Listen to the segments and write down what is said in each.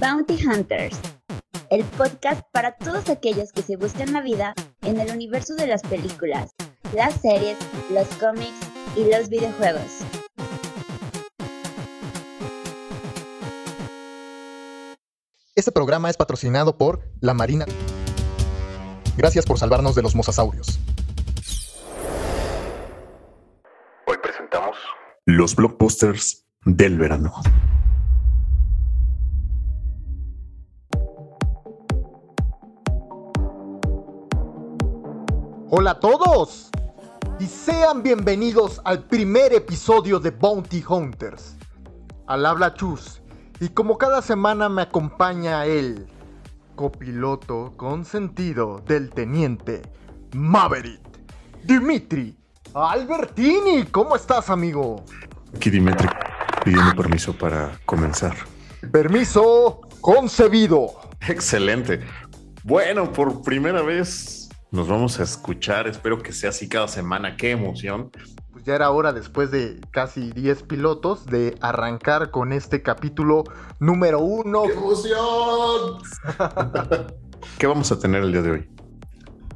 Bounty Hunters, el podcast para todos aquellos que se buscan la vida en el universo de las películas, las series, los cómics y los videojuegos. Este programa es patrocinado por la Marina. Gracias por salvarnos de los mosasaurios. Hoy presentamos los blockbusters del verano. Hola a todos y sean bienvenidos al primer episodio de Bounty Hunters. Al habla Chus y como cada semana me acompaña el copiloto consentido del teniente Maverick, Dimitri Albertini. ¿Cómo estás, amigo? Aquí Dimitri pidiendo permiso para comenzar. Permiso concebido. Excelente. Bueno, por primera vez nos vamos a escuchar. Espero que sea así cada semana. ¡Qué emoción! Pues ya era hora, después de casi 10 pilotos, de arrancar con este capítulo número uno. ¡Qué emoción! ¿Qué vamos a tener el día de hoy?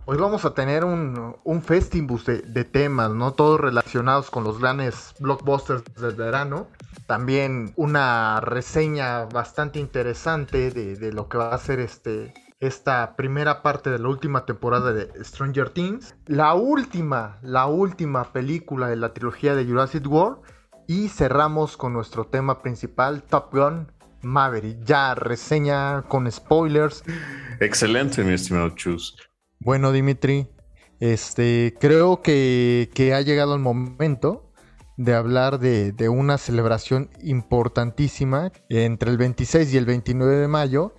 Hoy vamos a tener un, un festimbus de, temas, ¿no? Todos relacionados con los grandes blockbusters del verano. También una reseña bastante interesante de, de lo que va a ser este esta primera parte de la última temporada de Stranger Things, la última, la última película de la trilogía de Jurassic World y cerramos con nuestro tema principal, Top Gun Maverick. Ya reseña con spoilers. Excelente, mi estimado Chus. Bueno, Dimitri, este, creo que, ha llegado el momento de hablar de, de, una celebración importantísima entre el 26 y el 29 de mayo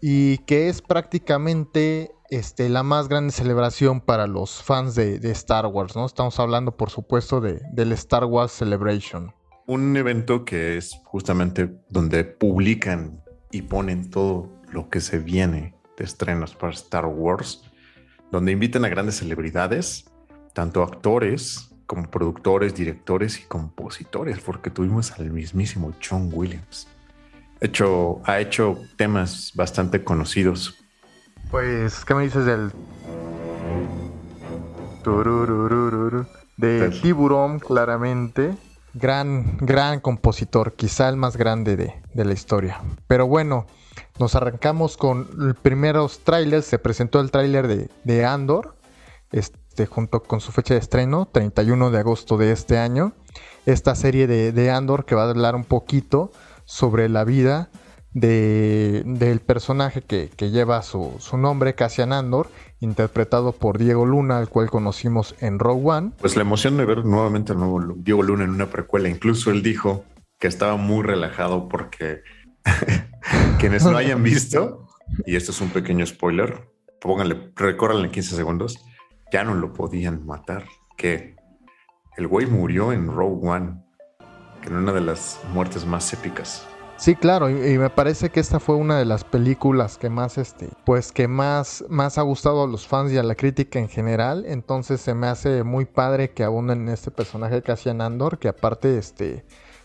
y que es prácticamente este, la más grande celebración para los fans de, Star Wars, ¿no? Estamos hablando, por supuesto, de, del Star Wars Celebration. Un evento que es justamente donde publican y ponen todo lo que se viene de estrenos para Star Wars, donde invitan a grandes celebridades, tanto actores como productores, directores y compositores, porque tuvimos al mismísimo John Williams hecho, ha hecho temas bastante conocidos. Pues, ¿qué me dices del... De Tiburón, claramente. Gran, gran compositor, quizá el más grande de, la historia. Pero bueno, nos arrancamos con los primeros trailers. Se presentó el tráiler de, Andor, este, junto con su fecha de estreno, 31 de agosto de este año. Esta serie de, de Andor que va a hablar un poquito sobre la vida del personaje que, lleva su, nombre, Cassian Andor, interpretado por Diego Luna, al cual conocimos en Rogue One. Pues la emoción de ver nuevamente nuevo Diego Luna en una precuela. Incluso él dijo que estaba muy relajado porque quienes no hayan visto, y esto es un pequeño spoiler, pónganle, recórranle 15 segundos, ya no lo podían matar. Que el güey murió en Rogue One en una de las muertes más épicas. Sí, claro, y, me parece que esta fue una de las películas que más, este, pues que más, más ha gustado a los fans y a la crítica en general. Entonces se me hace muy padre que abunden en este personaje Cassian Andor, que aparte, este,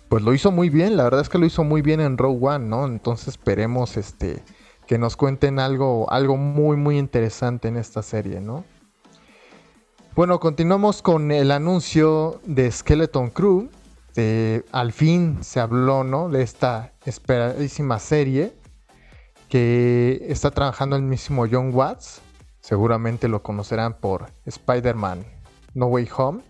pues lo hizo muy bien. La verdad es que lo hizo muy bien en Rogue One, ¿no? Entonces esperemos, este, que nos cuenten algo, algo muy, muy interesante en esta serie, ¿no? Bueno, continuamos con el anuncio de Skeleton Crew este, al fin se habló, ¿no? De esta esperadísima serie que está trabajando el mismo John Watts. Seguramente lo conocerán por Spider-Man No Way Home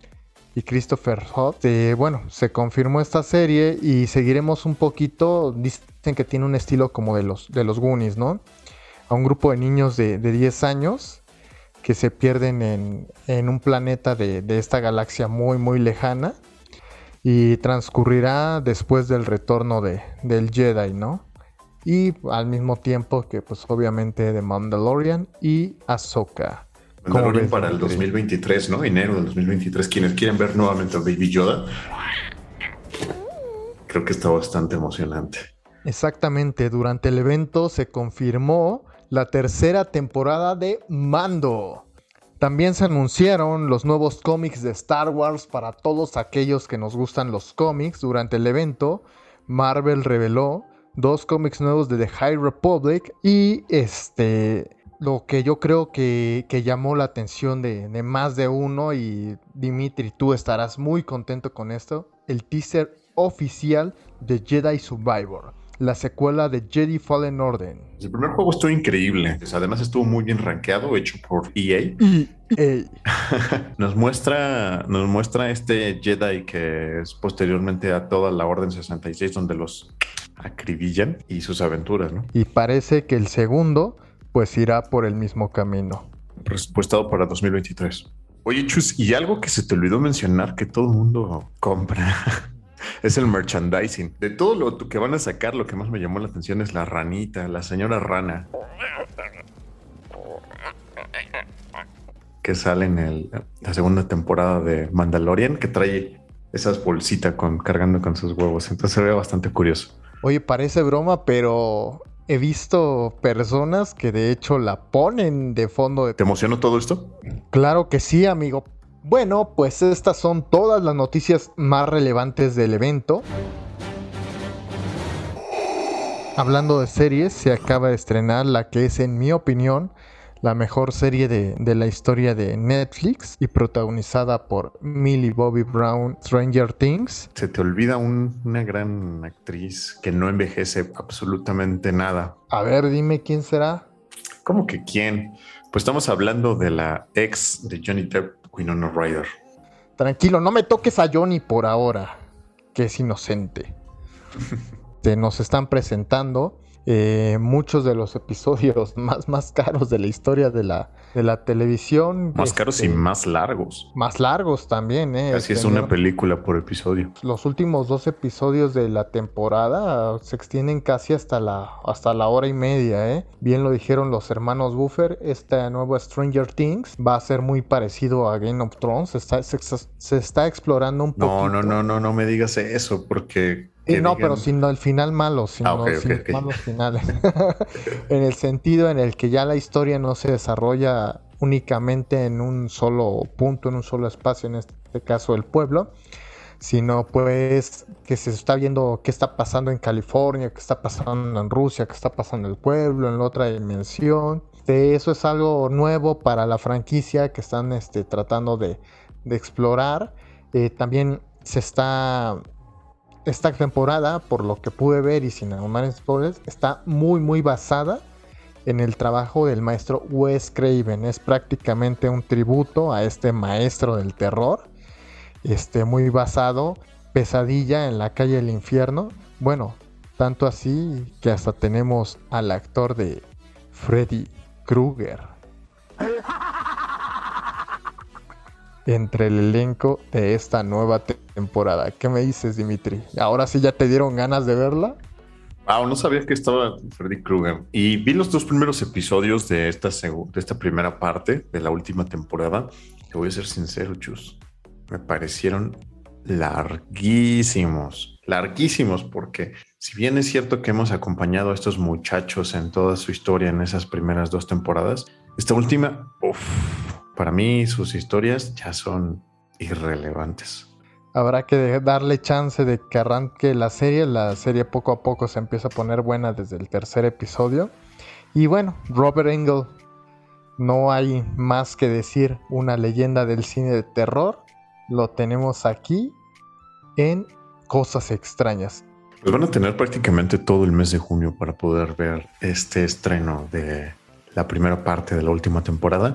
y Christopher Hobbs. bueno, se confirmó esta serie y seguiremos un poquito. Dicen que tiene un estilo como de los, de los Goonies, ¿no? A un grupo de niños de, 10 años que se pierden en, un planeta de, de esta galaxia muy, muy lejana y transcurrirá después del retorno de, del Jedi, ¿no? Y al mismo tiempo que pues obviamente de Mandalorian y Ahsoka. Mandalorian para el 2023, ¿no? Enero del 2023. Quienes quieren ver nuevamente a Baby Yoda, creo que está bastante emocionante. Exactamente, durante el evento se confirmó la tercera temporada de Mando. También se anunciaron los nuevos cómics de Star Wars para todos aquellos que nos gustan los cómics. Durante el evento, Marvel reveló dos cómics nuevos de The High Republic y este lo que yo creo que, llamó la atención de, de, más de uno y Dimitri, tú estarás muy contento con esto, el teaser oficial de Jedi Survivor la secuela de Jedi Fallen Order. El primer juego estuvo increíble. Además estuvo muy bien rankeado, hecho por EA. EA. nos muestra, nos muestra este Jedi que es posteriormente a toda la Orden 66 donde los acribillan y sus aventuras, ¿no? Y parece que el segundo pues irá por el mismo camino. Presupuestado para 2023. Oye, Chus, y algo que se te olvidó mencionar que todo el mundo compra es el merchandising. De todo lo que van a sacar, lo que más me llamó la atención es la ranita, la señora rana. Que sale en la segunda temporada de Mandalorian, que trae esas bolsitas con, cargando con sus huevos. Entonces se ve bastante curioso. Oye, parece broma, pero he visto personas que de hecho la ponen de fondo. De... ¿Te emocionó todo esto? Claro que sí, amigo. Bueno, pues estas son todas las noticias más relevantes del evento. Hablando de series, se acaba de estrenar la que es, en mi opinión, la mejor serie de, la historia de Netflix y protagonizada por Millie Bobby Brown, Stranger Things. Se te olvida una gran actriz que no envejece absolutamente nada. A ver, dime quién será. ¿Cómo que quién? Pues estamos hablando de la ex de Johnny Depp, Winona Ryder. Tranquilo, no me toques a Johnny por ahora, que es inocente. Te nos están presentando eh, muchos de los episodios más, más caros de la historia de la, de la televisión. Más caros y este, más largos. Más largos también, ¿eh? Así es una película por episodio. Los últimos dos episodios de la temporada se extienden casi hasta la, hasta la hora y media, ¿eh? Bien lo dijeron los hermanos Buffer, esta nueva Stranger Things va a ser muy parecido a Game of Thrones, se está, se, está explorando un poco. No, no, no, no, no me digas eso, porque no, pero sin el final malo, sino ah, sin malos finales. en el sentido en el que ya la historia no se desarrolla únicamente en un solo punto, en un solo espacio, en este caso el pueblo, sino pues que se está viendo qué está pasando en California, qué está pasando en Rusia, qué está pasando en el pueblo, en la otra dimensión. eso es algo nuevo para la franquicia que están este, tratando de, explorar. Eh, también se está esta temporada, por lo que pude ver y sin armar spoilers, está muy muy basada en el trabajo del maestro Wes Craven. Es prácticamente un tributo a este maestro del terror. Este, muy basado, pesadilla en la calle del infierno. Bueno, tanto así que hasta tenemos al actor de Freddy Krueger. Entre el elenco de esta nueva temporada. ¿Qué me dices, Dimitri? ¿Ahora sí ya te dieron ganas de verla? Wow, no sabía que estaba Freddy Krueger. Y vi los dos primeros episodios de esta, de esta primera parte de la última temporada. Te voy a ser sincero, Chus. Me parecieron larguísimos, larguísimos, porque si bien es cierto que hemos acompañado a estos muchachos en toda su historia en esas primeras dos temporadas, esta última, uff, para mí sus historias ya son irrelevantes. Habrá que darle chance de que arranque la serie. La serie poco a poco se empieza a poner buena desde el tercer episodio. Y bueno, Robert Engel, no hay más que decir, una leyenda del cine de terror. Lo tenemos aquí en Cosas extrañas. Pues van a tener prácticamente todo el mes de junio para poder ver este estreno de la primera parte de la última temporada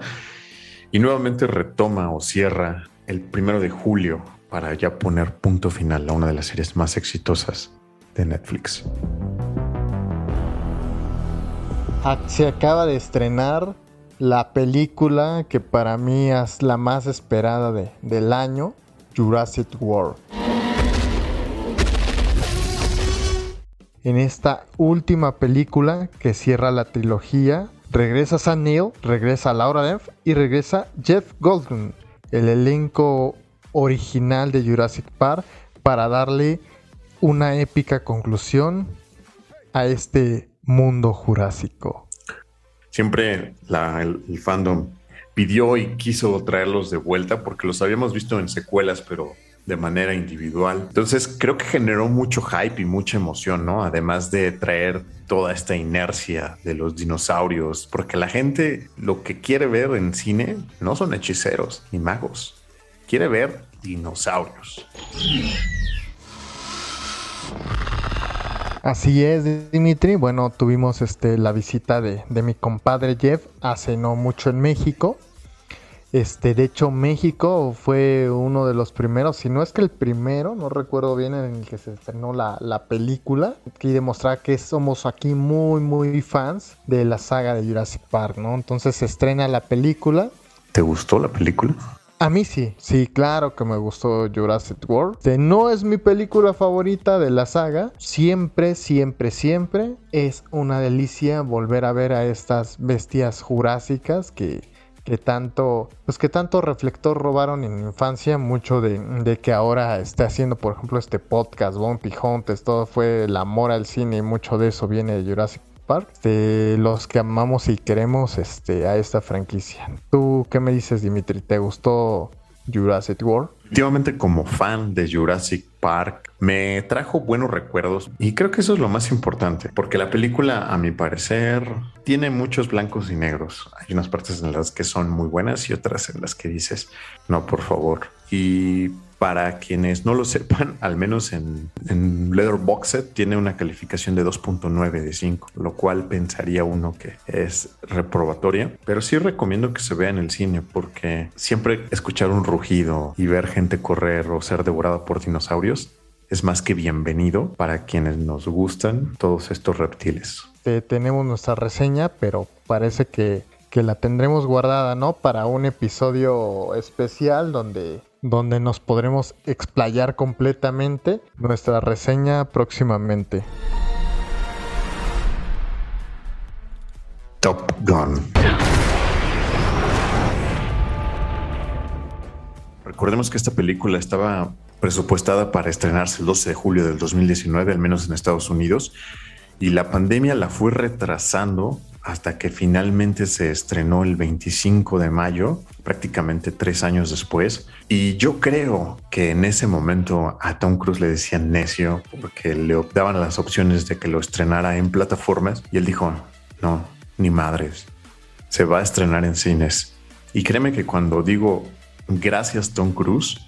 y nuevamente retoma o cierra el primero de julio para ya poner punto final a una de las series más exitosas de Netflix. Ah, se acaba de estrenar la película que para mí es la más esperada de, del año, Jurassic World. En esta última película que cierra la trilogía Regresa Sam Neill, regresa Laura Dern y regresa Jeff Goldblum, el elenco original de Jurassic Park, para darle una épica conclusión a este mundo jurásico. Siempre el, fandom pidió y quiso traerlos de vuelta porque los habíamos visto en secuelas, pero de manera individual. Entonces creo que generó mucho hype y mucha emoción, ¿no? Además de traer toda esta inercia de los dinosaurios, porque la gente lo que quiere ver en cine no son hechiceros ni magos, quiere ver dinosaurios. Así es, Dimitri. Bueno, tuvimos este, la visita de, de mi compadre Jeff hace no mucho en México este, de hecho, México fue uno de los primeros, si no es que el primero, no recuerdo bien, en el que se estrenó la, la película, que demostraba que somos aquí muy, muy fans de la saga de Jurassic Park, ¿no? Entonces se estrena la película. ¿Te gustó la película? A mí sí, sí, claro que me gustó Jurassic World. Este, no es mi película favorita de la saga. Siempre, siempre, siempre es una delicia volver a ver a estas bestias jurásicas que que tanto, pues que tanto reflector robaron en infancia, mucho de, que ahora esté haciendo, por ejemplo, este podcast, Bumpy Hunters, todo fue el amor al cine y mucho de eso viene de Jurassic Park, de los que amamos y queremos este, a esta franquicia. ¿Tú qué me dices, Dimitri? ¿Te gustó Jurassic World? Efectivamente, como fan de Jurassic Park, me trajo buenos recuerdos y creo que eso es lo más importante, porque la película, a mi parecer, tiene muchos blancos y negros. Hay unas partes en las que son muy buenas y otras en las que dices, no, por favor. Y para quienes no lo sepan, al menos en, en Letterboxd tiene una calificación de 2.9 de 5, lo cual pensaría uno que es reprobatoria, pero sí recomiendo que se vea en el cine porque siempre escuchar un rugido y ver gente correr o ser devorada por dinosaurios es más que bienvenido para quienes nos gustan todos estos reptiles. tenemos nuestra reseña, pero parece que, que la tendremos guardada, ¿no? Para un episodio especial donde donde nos podremos explayar completamente nuestra reseña próximamente. Top Gun. Recordemos que esta película estaba presupuestada para estrenarse el 12 de julio del 2019, al menos en Estados Unidos, y la pandemia la fue retrasando hasta que finalmente se estrenó el 25 de mayo, prácticamente tres años después. Y yo creo que en ese momento a Tom Cruise le decían necio porque le daban las opciones de que lo estrenara en plataformas y él dijo, no, ni madres, se va a estrenar en cines. Y créeme que cuando digo gracias Tom Cruise,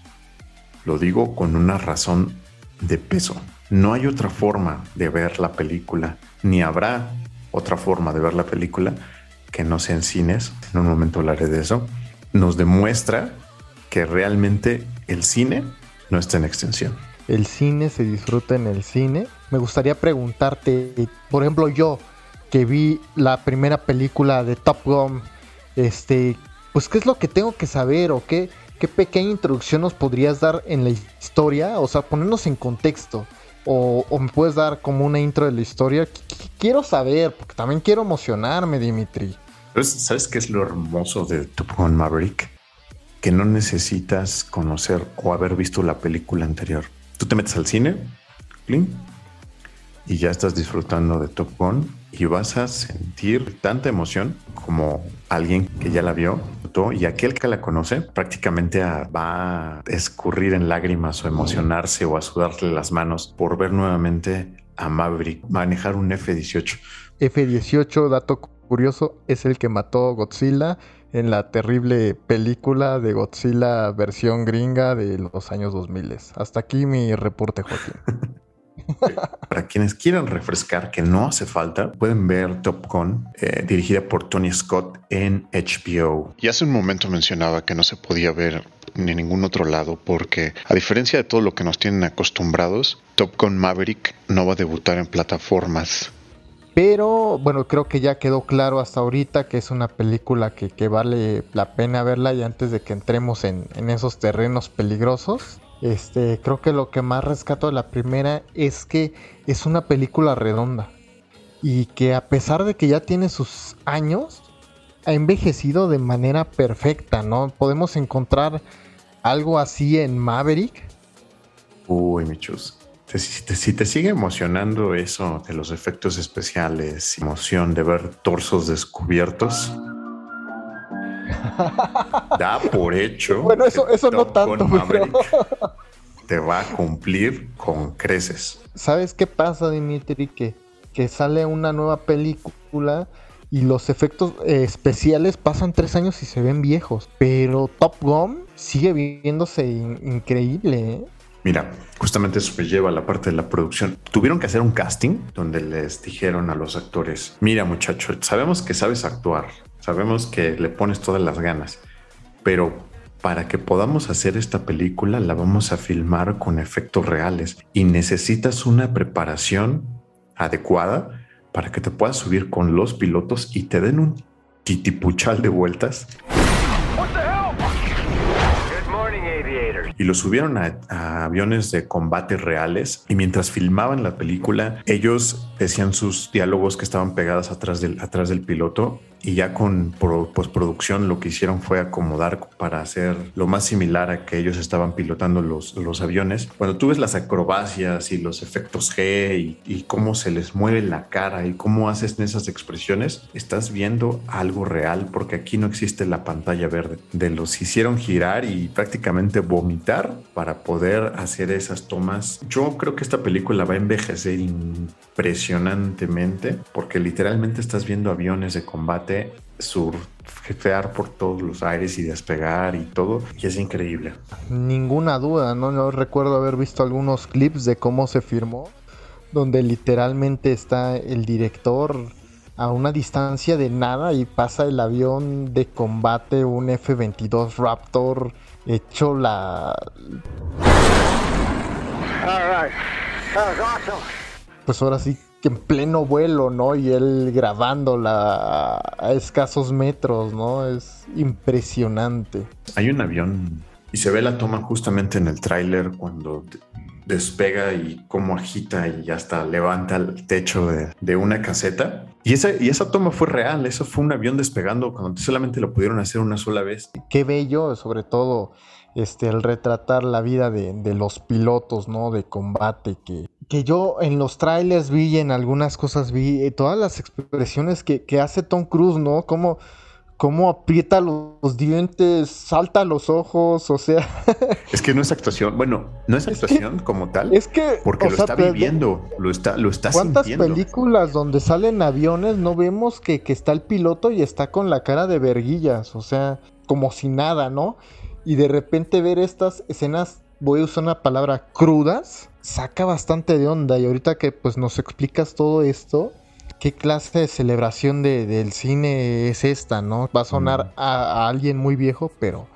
lo digo con una razón de peso. No hay otra forma de ver la película, ni habrá otra forma de ver la película que no sea en cines, en un momento hablaré de eso, nos demuestra que realmente el cine no está en extensión. El cine se disfruta en el cine. Me gustaría preguntarte, por ejemplo, yo que vi la primera película de Top Gun, este, pues qué es lo que tengo que saber o qué, qué pequeña introducción nos podrías dar en la historia, o sea, ponernos en contexto. O, me puedes dar como una intro de la historia. quiero saber, porque también quiero emocionarme, Dimitri. ¿Sabes qué es lo hermoso de Top Gun Maverick? Que no necesitas conocer o haber visto la película anterior. Tú te metes al cine, y ya estás disfrutando de Top Gun y vas a sentir tanta emoción como alguien que ya la vio y aquel que la conoce prácticamente va a escurrir en lágrimas o emocionarse o a sudarle las manos por ver nuevamente a Maverick manejar un F-18. F-18, dato curioso, es el que mató Godzilla en la terrible película de Godzilla versión gringa de los años 2000. Hasta aquí mi reporte, Joaquín. Para quienes quieran refrescar, que no hace falta, pueden ver Top Gun, eh, dirigida por Tony Scott en HBO. Y hace un momento mencionaba que no se podía ver en ningún otro lado porque, a diferencia de todo lo que nos tienen acostumbrados, Top Gun Maverick no va a debutar en plataformas. Pero bueno, creo que ya quedó claro hasta ahorita que es una película que, vale la pena verla y antes de que entremos en esos terrenos peligrosos, este, creo que lo que más rescato de la primera es que es una película redonda y que a pesar de que ya tiene sus años, ha envejecido de manera perfecta, ¿no? Podemos encontrar algo así en Maverick. Uy, Michus. Si te, si te sigue emocionando eso de los efectos especiales, emoción de ver torsos descubiertos, da por hecho. Bueno, eso, eso no tanto, te va a cumplir con creces. ¿Sabes qué pasa, Dimitri? Que, que sale una nueva película y los efectos eh, especiales pasan tres años y se ven viejos. Pero Top Gun sigue viéndose increíble. ¿eh? Mira, justamente eso me lleva a la parte de la producción. Tuvieron que hacer un casting donde les dijeron a los actores, mira muchacho, sabemos que sabes actuar, sabemos que le pones todas las ganas, pero para que podamos hacer esta película la vamos a filmar con efectos reales y necesitas una preparación adecuada para que te puedas subir con los pilotos y te den un titipuchal de vueltas. Y lo subieron a, aviones de combate reales y mientras filmaban la película ellos decían sus diálogos que estaban pegados atrás del, atrás del piloto y ya con postproducción lo que hicieron fue acomodar para hacer lo más similar a que ellos estaban pilotando los, los aviones. Cuando tú ves las acrobacias y los efectos G y, cómo se les mueve la cara y cómo haces esas expresiones, estás viendo algo real porque aquí no existe la pantalla verde. De los hicieron girar y prácticamente vomitar para poder hacer esas tomas. Yo creo que esta película va a envejecer impresionantemente porque literalmente estás viendo aviones de combate surfear por todos los aires y despegar y todo, y es increíble. Ninguna duda, ¿no? Yo recuerdo haber visto algunos clips de cómo se firmó, donde literalmente está el director a una distancia de nada y pasa el avión de combate, un F-22 Raptor, hecho la... Pues ahora sí que en pleno vuelo, ¿no? Y él grabándola a escasos metros, ¿no? Es impresionante. Hay un avión y se ve la toma justamente en el tráiler cuando despega y cómo agita y hasta levanta el techo de, una caseta. Y esa, y esa toma fue real, eso fue un avión despegando cuando solamente lo pudieron hacer una sola vez. Qué bello, sobre todo este, el retratar la vida de, de los pilotos, ¿no? De combate que, que yo en los trailers vi y en algunas cosas vi eh, todas las expresiones que, hace Tom Cruise, ¿no? Cómo, cómo aprieta los, dientes, salta los ojos, o sea. es que no es actuación, bueno, no es actuación como tal. Es que. Porque lo está viviendo, lo está, lo está ¿Cuántas películas donde salen aviones no vemos que, que está el piloto y está con la cara de verguillas, o sea, como si nada, ¿no? Y de repente ver estas escenas, voy a usar una palabra crudas saca bastante de onda y ahorita que pues nos explicas todo esto, ¿qué clase de celebración de, del cine es esta, no? Va a sonar mm. a, alguien muy viejo, pero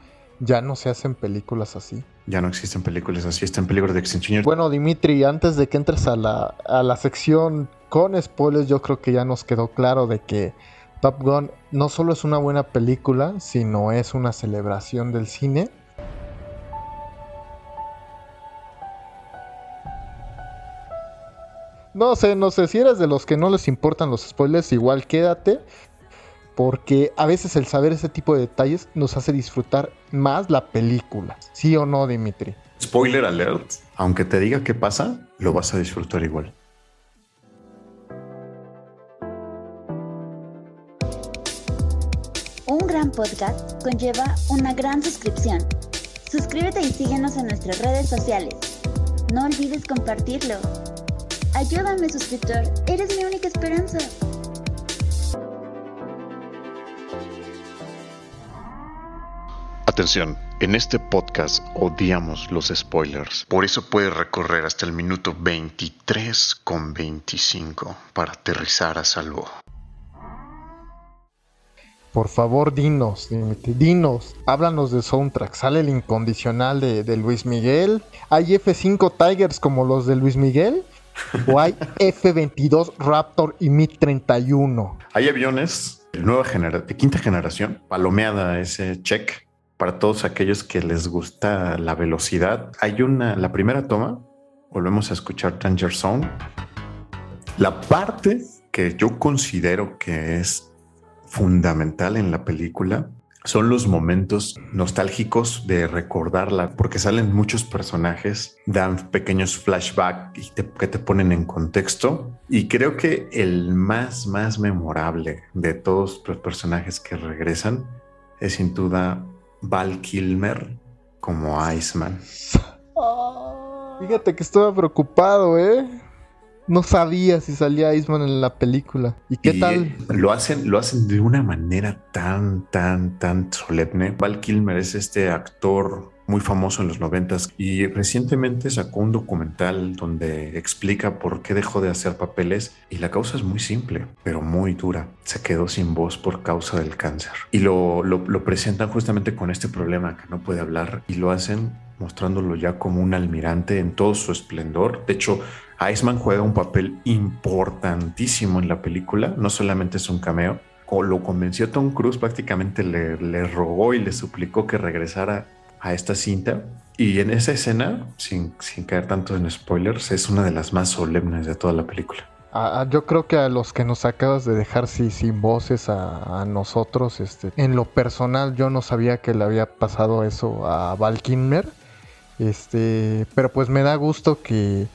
ya no se hacen películas así. Ya no existen películas así, está en peligro de extinción. Bueno, Dimitri, antes de que entres a la, a la sección con spoilers, yo creo que ya nos quedó claro de que Top Gun no solo es una buena película, sino es una celebración del cine. No sé, no sé, si eres de los que no les importan los spoilers, igual quédate, porque a veces el saber ese tipo de detalles nos hace disfrutar más la película. ¿Sí o no, Dimitri? Spoiler alert, aunque te diga qué pasa, lo vas a disfrutar igual. Un gran podcast conlleva una gran suscripción. Suscríbete y síguenos en nuestras redes sociales. No olvides compartirlo. Ayúdame, suscriptor. Eres mi única esperanza. Atención, en este podcast odiamos los spoilers. Por eso puedes recorrer hasta el minuto 23 con 25 para aterrizar a salvo. Por favor, dinos, dinos, háblanos de soundtrack. Sale el incondicional de, de Luis Miguel. ¿Hay F5 Tigers como los de Luis Miguel? o hay F-22 Raptor y Mi-31. Hay aviones de, nueva de quinta generación, palomeada ese check para todos aquellos que les gusta la velocidad. Hay una, la primera toma, volvemos a escuchar Danger Zone. La parte que yo considero que es fundamental en la película son los momentos nostálgicos de recordarla, porque salen muchos personajes, dan pequeños flashbacks que te ponen en contexto. Y creo que el más, más memorable de todos los personajes que regresan es sin duda Val Kilmer como Iceman. Fíjate que estaba preocupado, ¿eh? No sabía si salía Iceman en la película. ¿Y qué tal? Lo hacen, lo hacen de una manera tan, tan, tan solemne. Val Kilmer es este actor muy famoso en los noventas y recientemente sacó un documental donde explica por qué dejó de hacer papeles y la causa es muy simple, pero muy dura. Se quedó sin voz por causa del cáncer y lo, lo, lo presentan justamente con este problema que no puede hablar y lo hacen mostrándolo ya como un almirante en todo su esplendor. De hecho, Iceman juega un papel importantísimo en la película, no solamente es un cameo. Lo convenció Tom Cruise, prácticamente le, le rogó y le suplicó que regresara a esta cinta. Y en esa escena, sin, sin caer tanto en spoilers, es una de las más solemnes de toda la película. Yo creo que a los que nos acabas de dejar sin voces a, a, nosotros, este, en lo personal yo no sabía que le había pasado eso a Val Kilmer, este, pero pues me da gusto que,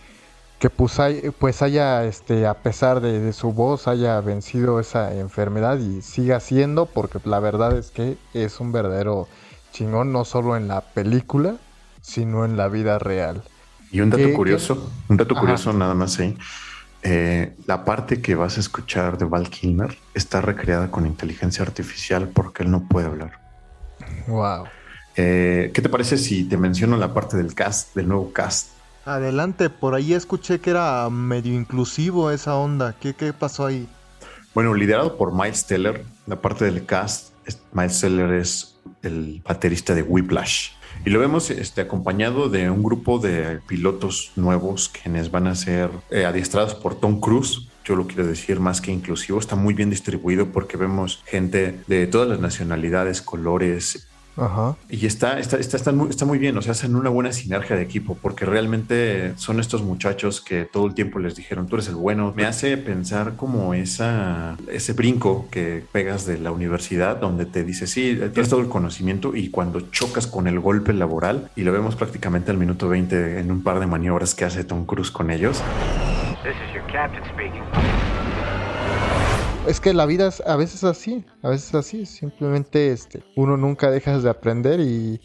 que pues, hay, pues haya, este, a pesar de, de, su voz, haya vencido esa enfermedad y siga siendo, porque la verdad es que es un verdadero chingón, no solo en la película, sino en la vida real. Y un dato ¿Qué, curioso, qué? un dato Ajá. curioso nada más ahí. Eh, la parte que vas a escuchar de Val Kilmer está recreada con inteligencia artificial porque él no puede hablar. Wow. Eh, ¿Qué te parece si te menciono la parte del cast, del nuevo cast? Adelante, por ahí escuché que era medio inclusivo esa onda. ¿Qué, qué pasó ahí? Bueno, liderado por Miles Teller, la parte del cast, Miles Teller es el baterista de Whiplash. Y lo vemos este, acompañado de un grupo de pilotos nuevos quienes van a ser eh, adiestrados por Tom Cruise. Yo lo quiero decir más que inclusivo, está muy bien distribuido porque vemos gente de todas las nacionalidades, colores, Ajá. Y está, está, está, está, muy, está muy bien, o sea, hacen una buena sinergia de equipo, porque realmente son estos muchachos que todo el tiempo les dijeron, tú eres el bueno. Me hace pensar como esa, ese brinco que pegas de la universidad, donde te dice, sí, tienes todo el conocimiento, y cuando chocas con el golpe laboral, y lo vemos prácticamente al minuto 20 en un par de maniobras que hace Tom Cruise con ellos. This is your captain speaking. Es que la vida es a veces así, a veces así, simplemente este, uno nunca dejas de aprender y,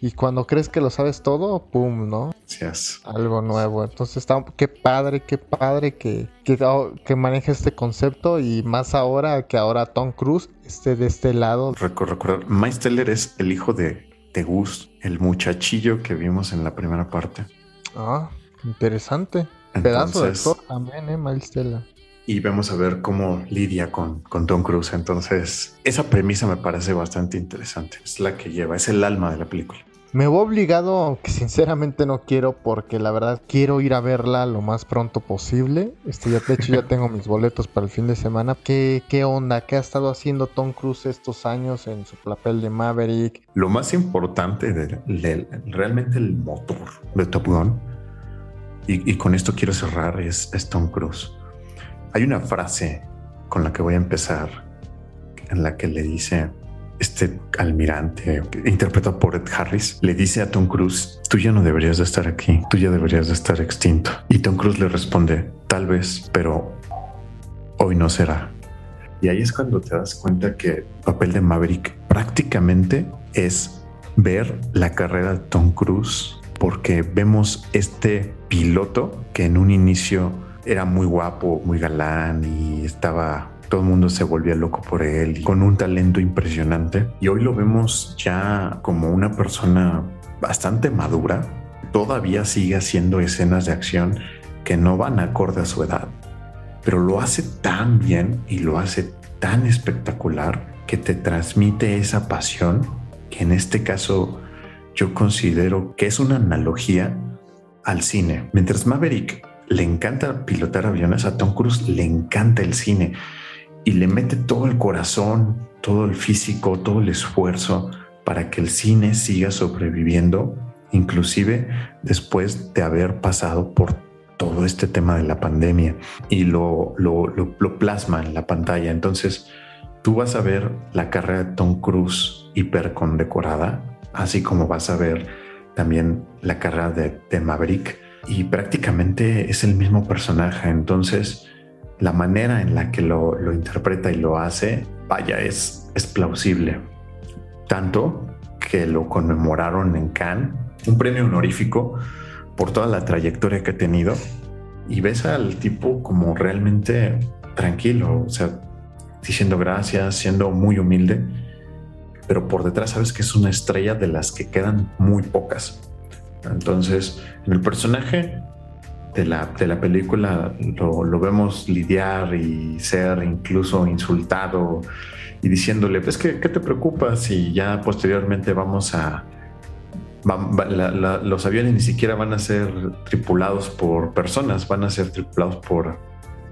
y cuando crees que lo sabes todo, pum, ¿no? Yes. Algo nuevo. Entonces está, qué padre, qué padre que, que, que maneje este concepto y más ahora que ahora Tom Cruise esté de este lado. Recordar, Miles Teller es el hijo de, de Gus, el muchachillo que vimos en la primera parte. Ah, interesante. Entonces, Pedazo de actor también, ¿eh? Miles Teller y vamos a ver cómo lidia con, con Tom Cruise. Entonces, esa premisa me parece bastante interesante. Es la que lleva, es el alma de la película. Me voy obligado, aunque sinceramente no quiero, porque la verdad quiero ir a verla lo más pronto posible. Este, ya, de hecho, ya tengo mis boletos para el fin de semana. ¿Qué, ¿Qué onda? ¿Qué ha estado haciendo Tom Cruise estos años en su papel de Maverick? Lo más importante, de, de realmente el motor de Top Gun, y, y con esto quiero cerrar, es, es Tom Cruise hay una frase con la que voy a empezar, en la que le dice este almirante, interpretado por Ed Harris, le dice a Tom Cruise, tú ya no deberías de estar aquí, tú ya deberías de estar extinto. Y Tom Cruise le responde, tal vez, pero hoy no será. Y ahí es cuando te das cuenta que el papel de Maverick prácticamente es ver la carrera de Tom Cruise, porque vemos este piloto que en un inicio era muy guapo, muy galán y estaba todo el mundo se volvía loco por él, con un talento impresionante. Y hoy lo vemos ya como una persona bastante madura. Todavía sigue haciendo escenas de acción que no van acorde a su edad, pero lo hace tan bien y lo hace tan espectacular que te transmite esa pasión que en este caso yo considero que es una analogía al cine. Mientras Maverick le encanta pilotar aviones, a Tom Cruise le encanta el cine y le mete todo el corazón, todo el físico, todo el esfuerzo para que el cine siga sobreviviendo, inclusive después de haber pasado por todo este tema de la pandemia y lo, lo, lo, plasma en la pantalla. Entonces, tú vas a ver la carrera de Tom Cruise hiper condecorada, así como vas a ver también la carrera de, de Maverick y prácticamente es el mismo personaje. Entonces, la manera en la que lo, interpreta y lo hace, vaya, es, es plausible. Tanto que lo conmemoraron en Cannes, un premio honorífico por toda la trayectoria que ha tenido y ves al tipo como realmente tranquilo, o sea, diciendo gracias, siendo muy humilde, pero por detrás sabes que es una estrella de las que quedan muy pocas. Entonces, en el personaje de la, de la película lo, vemos lidiar y ser incluso insultado y diciéndole, pues, ¿qué, qué te preocupas? si ya posteriormente vamos a... los aviones ni siquiera van a ser tripulados por personas, van a ser tripulados por,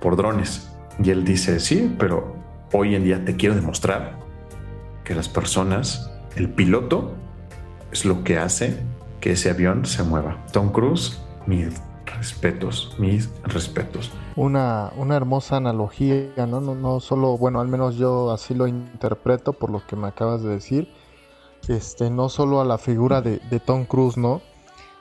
por drones. Y él dice, sí, pero hoy en día te quiero demostrar que las personas, el piloto, es lo que hace que ese avión se mueva. Tom Cruise, mis respetos, mis respetos. Una, una hermosa analogía, ¿no? ¿no? No solo, bueno, al menos yo así lo interpreto por lo que me acabas de decir, este, no solo a la figura de, de Tom Cruise, ¿no?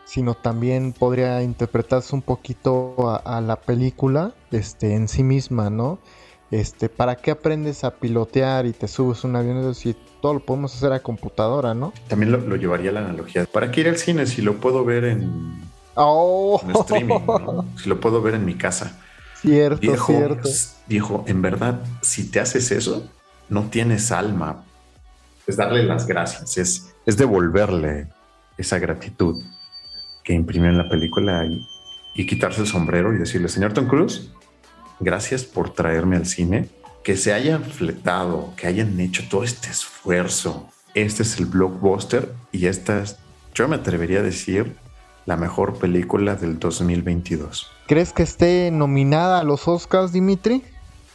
Sino también podría interpretarse un poquito a, a la película este, en sí misma, ¿no? Este, ¿para qué aprendes a pilotear y te subes un avión si todo lo podemos hacer a computadora, ¿no? También lo, llevaría a la analogía. ¿Para qué ir al cine si lo puedo ver en, oh. streaming? Si lo puedo ver en mi casa. Cierto, cierto. Dijo, en verdad, si te haces eso, no tienes alma. Es darle las gracias, es, es devolverle esa gratitud que imprimió en la película y, y quitarse el sombrero y decirle, señor Tom Cruise, gracias por traerme al cine, que se hayan fletado, que hayan hecho todo este esfuerzo. Este es el blockbuster y esta es, yo me atrevería a decir, la mejor película del 2022. ¿Crees que esté nominada a los Oscars, Dimitri?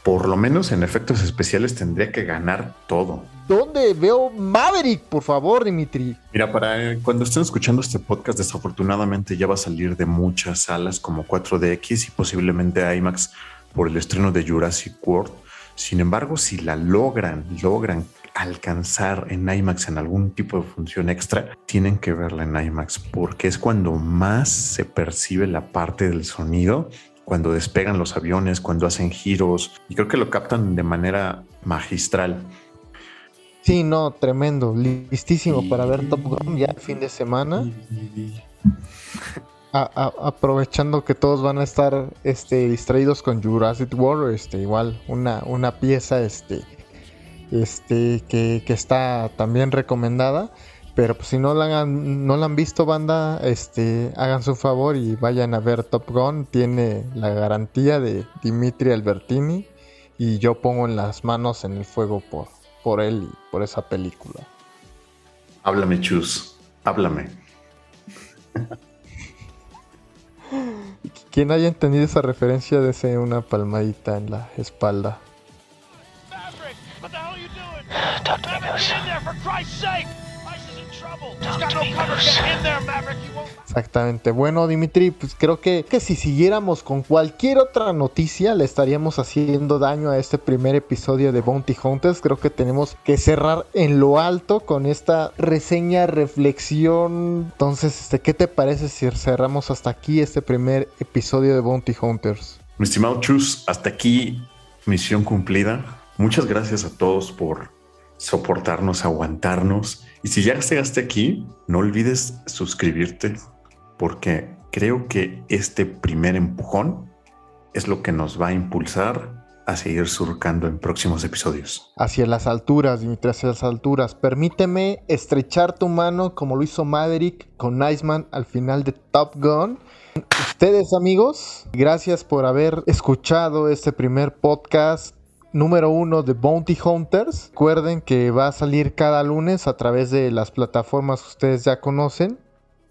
Por lo menos en efectos especiales tendría que ganar todo. ¿Dónde veo Maverick, por favor, Dimitri? Mira, para eh, cuando estén escuchando este podcast, desafortunadamente ya va a salir de muchas salas como 4DX y posiblemente IMAX por el estreno de Jurassic World. Sin embargo, si la logran, logran alcanzar en IMAX en algún tipo de función extra, tienen que verla en IMAX porque es cuando más se percibe la parte del sonido, cuando despegan los aviones, cuando hacen giros y creo que lo captan de manera magistral. Sí, no, tremendo, listísimo para ver Top Gun ya el fin de semana aprovechando que todos van a estar este, distraídos con Jurassic World, este, igual una, una pieza este, este, que, está también recomendada. Pero pues, si no la, han, no la han visto, banda, este, hagan su favor y vayan a ver Top Gun. Tiene la garantía de Dimitri Albertini. Y yo pongo en las manos en el fuego por, por él y por esa película. Háblame, Chus. Háblame. Quien haya entendido esa referencia, desee una palmadita en la espalda. Exactamente. Bueno, Dimitri, pues creo que, que, si siguiéramos con cualquier otra noticia, le estaríamos haciendo daño a este primer episodio de Bounty Hunters. Creo que tenemos que cerrar en lo alto con esta reseña, reflexión. Entonces, este, ¿qué te parece si cerramos hasta aquí este primer episodio de Bounty Hunters? Mi estimado Chus, hasta aquí misión cumplida. Muchas gracias a todos por soportarnos, aguantarnos. Y si ya llegaste aquí, no olvides suscribirte porque creo que este primer empujón es lo que nos va a impulsar a seguir surcando en próximos episodios. Hacia las alturas, Dimitri, hacia las alturas. Permíteme estrechar tu mano como lo hizo Maverick con Iceman al final de Top Gun. Ustedes amigos, gracias por haber escuchado este primer podcast número uno de Bounty Hunters. Recuerden que va a salir cada lunes a través de las plataformas que ustedes ya conocen.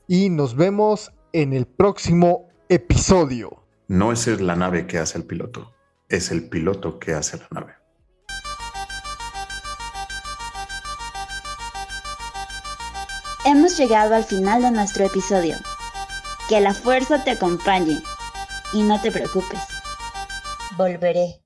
Y nos vemos en el próximo episodio. No es la nave que hace el piloto, es el piloto que hace la nave. Hemos llegado al final de nuestro episodio. Que la fuerza te acompañe y no te preocupes. Volveré.